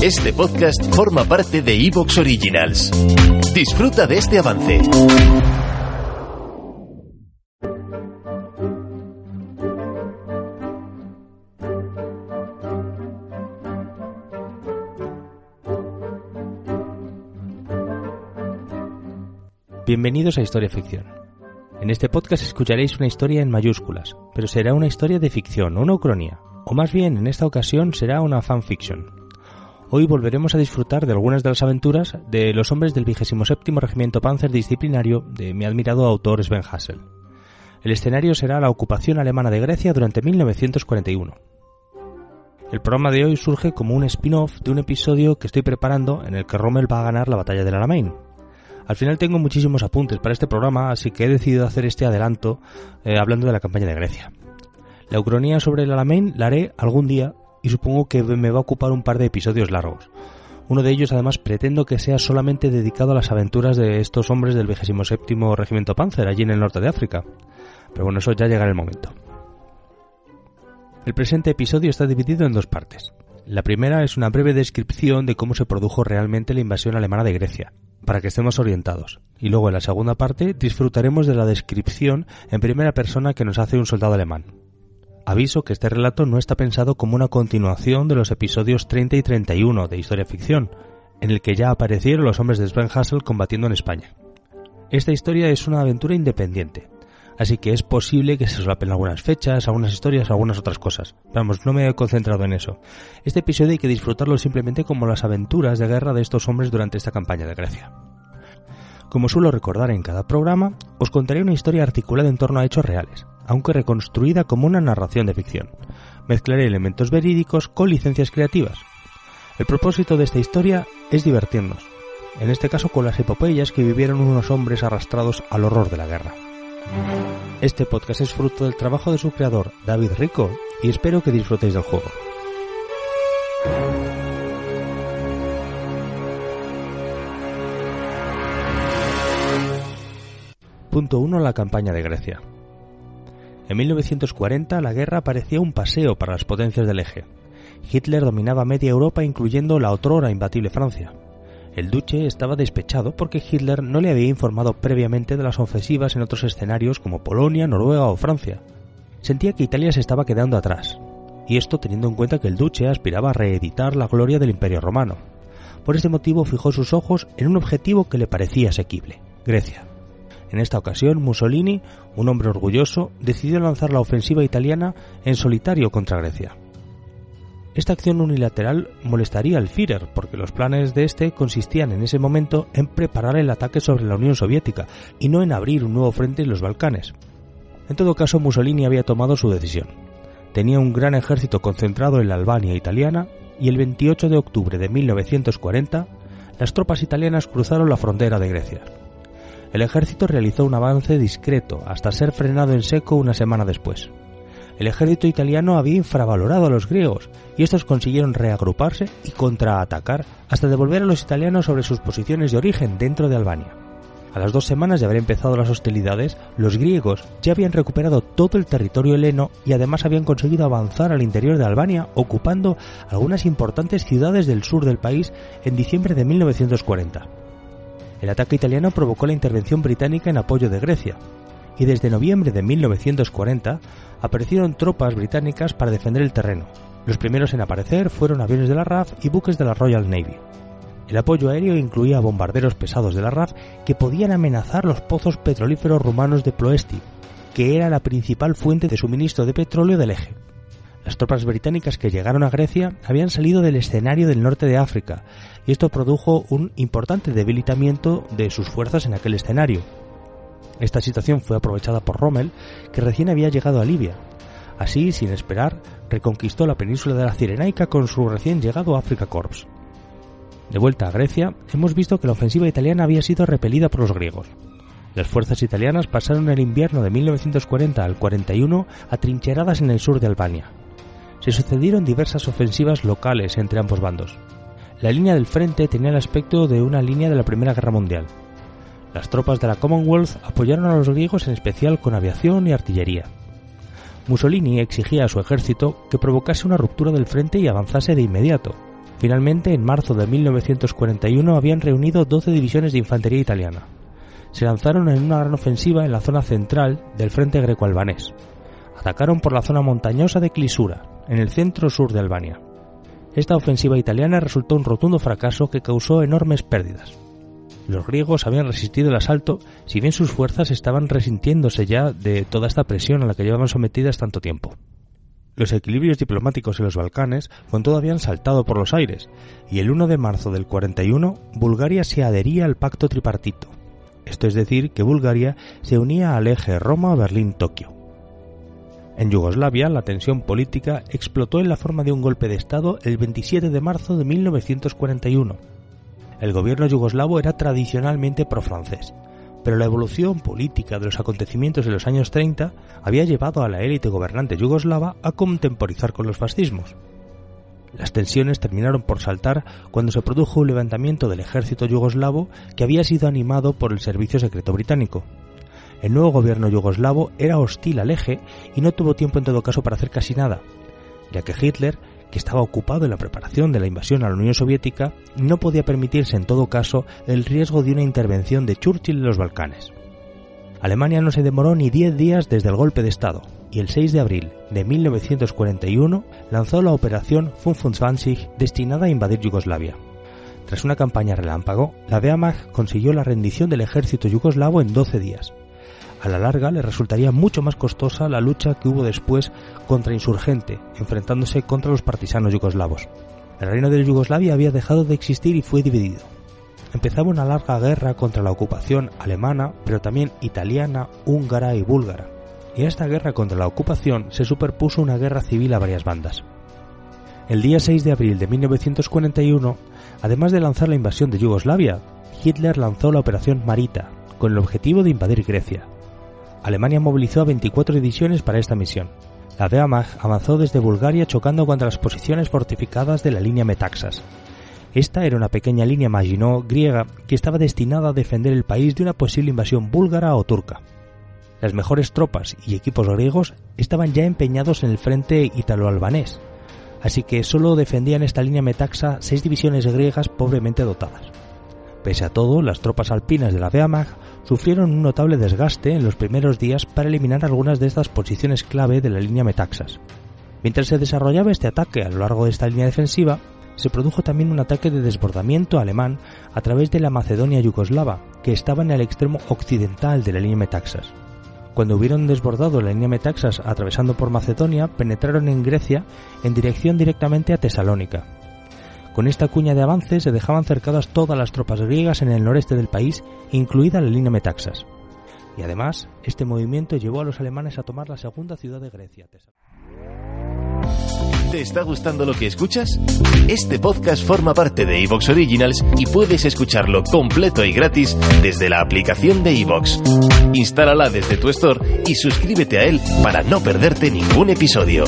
Este podcast forma parte de Evox Originals. Disfruta de este avance. Bienvenidos a Historia Ficción. En este podcast escucharéis una historia en mayúsculas, pero será una historia de ficción, una ucronía, o más bien en esta ocasión será una fanfiction. Hoy volveremos a disfrutar de algunas de las aventuras de los hombres del 27 Regimiento Panzer Disciplinario de mi admirado autor Sven Hassel. El escenario será la ocupación alemana de Grecia durante 1941. El programa de hoy surge como un spin-off de un episodio que estoy preparando en el que Rommel va a ganar la batalla del Alamein. Al final tengo muchísimos apuntes para este programa, así que he decidido hacer este adelanto eh, hablando de la campaña de Grecia. La ucronía sobre el Alamein la haré algún día y supongo que me va a ocupar un par de episodios largos. Uno de ellos además pretendo que sea solamente dedicado a las aventuras de estos hombres del 27 Regimiento Panzer allí en el norte de África. Pero bueno, eso ya llega en el momento. El presente episodio está dividido en dos partes. La primera es una breve descripción de cómo se produjo realmente la invasión alemana de Grecia, para que estemos orientados. Y luego en la segunda parte disfrutaremos de la descripción en primera persona que nos hace un soldado alemán. Aviso que este relato no está pensado como una continuación de los episodios 30 y 31 de Historia Ficción, en el que ya aparecieron los hombres de Sven Hassel combatiendo en España. Esta historia es una aventura independiente, así que es posible que se solapen algunas fechas, algunas historias, algunas otras cosas. Vamos, no me he concentrado en eso. Este episodio hay que disfrutarlo simplemente como las aventuras de guerra de estos hombres durante esta campaña de Grecia. Como suelo recordar en cada programa, os contaré una historia articulada en torno a hechos reales, aunque reconstruida como una narración de ficción. Mezclaré elementos verídicos con licencias creativas. El propósito de esta historia es divertirnos, en este caso con las epopeyas que vivieron unos hombres arrastrados al horror de la guerra. Este podcast es fruto del trabajo de su creador, David Rico, y espero que disfrutéis del juego. Punto 1. La campaña de Grecia. En 1940 la guerra parecía un paseo para las potencias del eje. Hitler dominaba media Europa incluyendo la otrora imbatible Francia. El duque estaba despechado porque Hitler no le había informado previamente de las ofensivas en otros escenarios como Polonia, Noruega o Francia. Sentía que Italia se estaba quedando atrás, y esto teniendo en cuenta que el duque aspiraba a reeditar la gloria del Imperio Romano. Por este motivo fijó sus ojos en un objetivo que le parecía asequible, Grecia. En esta ocasión, Mussolini, un hombre orgulloso, decidió lanzar la ofensiva italiana en solitario contra Grecia. Esta acción unilateral molestaría al Führer porque los planes de este consistían en ese momento en preparar el ataque sobre la Unión Soviética y no en abrir un nuevo frente en los Balcanes. En todo caso, Mussolini había tomado su decisión. Tenía un gran ejército concentrado en la Albania italiana y el 28 de octubre de 1940 las tropas italianas cruzaron la frontera de Grecia el ejército realizó un avance discreto hasta ser frenado en seco una semana después. El ejército italiano había infravalorado a los griegos y estos consiguieron reagruparse y contraatacar hasta devolver a los italianos sobre sus posiciones de origen dentro de Albania. A las dos semanas de haber empezado las hostilidades, los griegos ya habían recuperado todo el territorio heleno y además habían conseguido avanzar al interior de Albania, ocupando algunas importantes ciudades del sur del país en diciembre de 1940. El ataque italiano provocó la intervención británica en apoyo de Grecia, y desde noviembre de 1940 aparecieron tropas británicas para defender el terreno. Los primeros en aparecer fueron aviones de la RAF y buques de la Royal Navy. El apoyo aéreo incluía bombarderos pesados de la RAF que podían amenazar los pozos petrolíferos rumanos de Ploesti, que era la principal fuente de suministro de petróleo del eje. Las tropas británicas que llegaron a Grecia habían salido del escenario del norte de África, y esto produjo un importante debilitamiento de sus fuerzas en aquel escenario. Esta situación fue aprovechada por Rommel, que recién había llegado a Libia. Así, sin esperar, reconquistó la península de la Cirenaica con su recién llegado Africa Corps. De vuelta a Grecia, hemos visto que la ofensiva italiana había sido repelida por los griegos. Las fuerzas italianas pasaron el invierno de 1940 al 41 atrincheradas en el sur de Albania, se sucedieron diversas ofensivas locales entre ambos bandos. La línea del frente tenía el aspecto de una línea de la Primera Guerra Mundial. Las tropas de la Commonwealth apoyaron a los griegos en especial con aviación y artillería. Mussolini exigía a su ejército que provocase una ruptura del frente y avanzase de inmediato. Finalmente, en marzo de 1941 habían reunido 12 divisiones de infantería italiana. Se lanzaron en una gran ofensiva en la zona central del frente greco-albanés. Atacaron por la zona montañosa de Clisura, en el centro-sur de Albania. Esta ofensiva italiana resultó un rotundo fracaso que causó enormes pérdidas. Los griegos habían resistido el asalto, si bien sus fuerzas estaban resintiéndose ya de toda esta presión a la que llevaban sometidas tanto tiempo. Los equilibrios diplomáticos en los Balcanes con todo habían saltado por los aires, y el 1 de marzo del 41 Bulgaria se adhería al pacto tripartito. Esto es decir, que Bulgaria se unía al eje Roma-Berlín-Tokio. En Yugoslavia, la tensión política explotó en la forma de un golpe de Estado el 27 de marzo de 1941. El gobierno yugoslavo era tradicionalmente pro-francés, pero la evolución política de los acontecimientos de los años 30 había llevado a la élite gobernante yugoslava a contemporizar con los fascismos. Las tensiones terminaron por saltar cuando se produjo un levantamiento del ejército yugoslavo que había sido animado por el servicio secreto británico. El nuevo gobierno yugoslavo era hostil al eje y no tuvo tiempo en todo caso para hacer casi nada, ya que Hitler, que estaba ocupado en la preparación de la invasión a la Unión Soviética, no podía permitirse en todo caso el riesgo de una intervención de Churchill en los Balcanes. Alemania no se demoró ni diez días desde el golpe de Estado, y el 6 de abril de 1941 lanzó la operación Fünfundzwanzig destinada a invadir Yugoslavia. Tras una campaña relámpago, la Wehrmacht consiguió la rendición del ejército yugoslavo en 12 días, a la larga le resultaría mucho más costosa la lucha que hubo después contra insurgente, enfrentándose contra los partisanos yugoslavos. El reino de Yugoslavia había dejado de existir y fue dividido. Empezaba una larga guerra contra la ocupación alemana, pero también italiana, húngara y búlgara. Y a esta guerra contra la ocupación se superpuso una guerra civil a varias bandas. El día 6 de abril de 1941, además de lanzar la invasión de Yugoslavia, Hitler lanzó la Operación Marita, con el objetivo de invadir Grecia. Alemania movilizó a 24 divisiones para esta misión. La Wehrmacht avanzó desde Bulgaria chocando contra las posiciones fortificadas de la línea Metaxas. Esta era una pequeña línea Maginot griega que estaba destinada a defender el país de una posible invasión búlgara o turca. Las mejores tropas y equipos griegos estaban ya empeñados en el frente italo-albanés, así que solo defendían esta línea Metaxa seis divisiones griegas pobremente dotadas. Pese a todo, las tropas alpinas de la Wehrmacht sufrieron un notable desgaste en los primeros días para eliminar algunas de estas posiciones clave de la línea Metaxas. Mientras se desarrollaba este ataque a lo largo de esta línea defensiva, se produjo también un ataque de desbordamiento alemán a través de la Macedonia yugoslava, que estaba en el extremo occidental de la línea Metaxas. Cuando hubieron desbordado la línea Metaxas atravesando por Macedonia, penetraron en Grecia en dirección directamente a Tesalónica, con esta cuña de avance se dejaban cercadas todas las tropas griegas en el noreste del país, incluida la línea Metaxas. Y además, este movimiento llevó a los alemanes a tomar la segunda ciudad de Grecia. ¿Te está gustando lo que escuchas? Este podcast forma parte de Evox Originals y puedes escucharlo completo y gratis desde la aplicación de Evox. Instálala desde tu store y suscríbete a él para no perderte ningún episodio.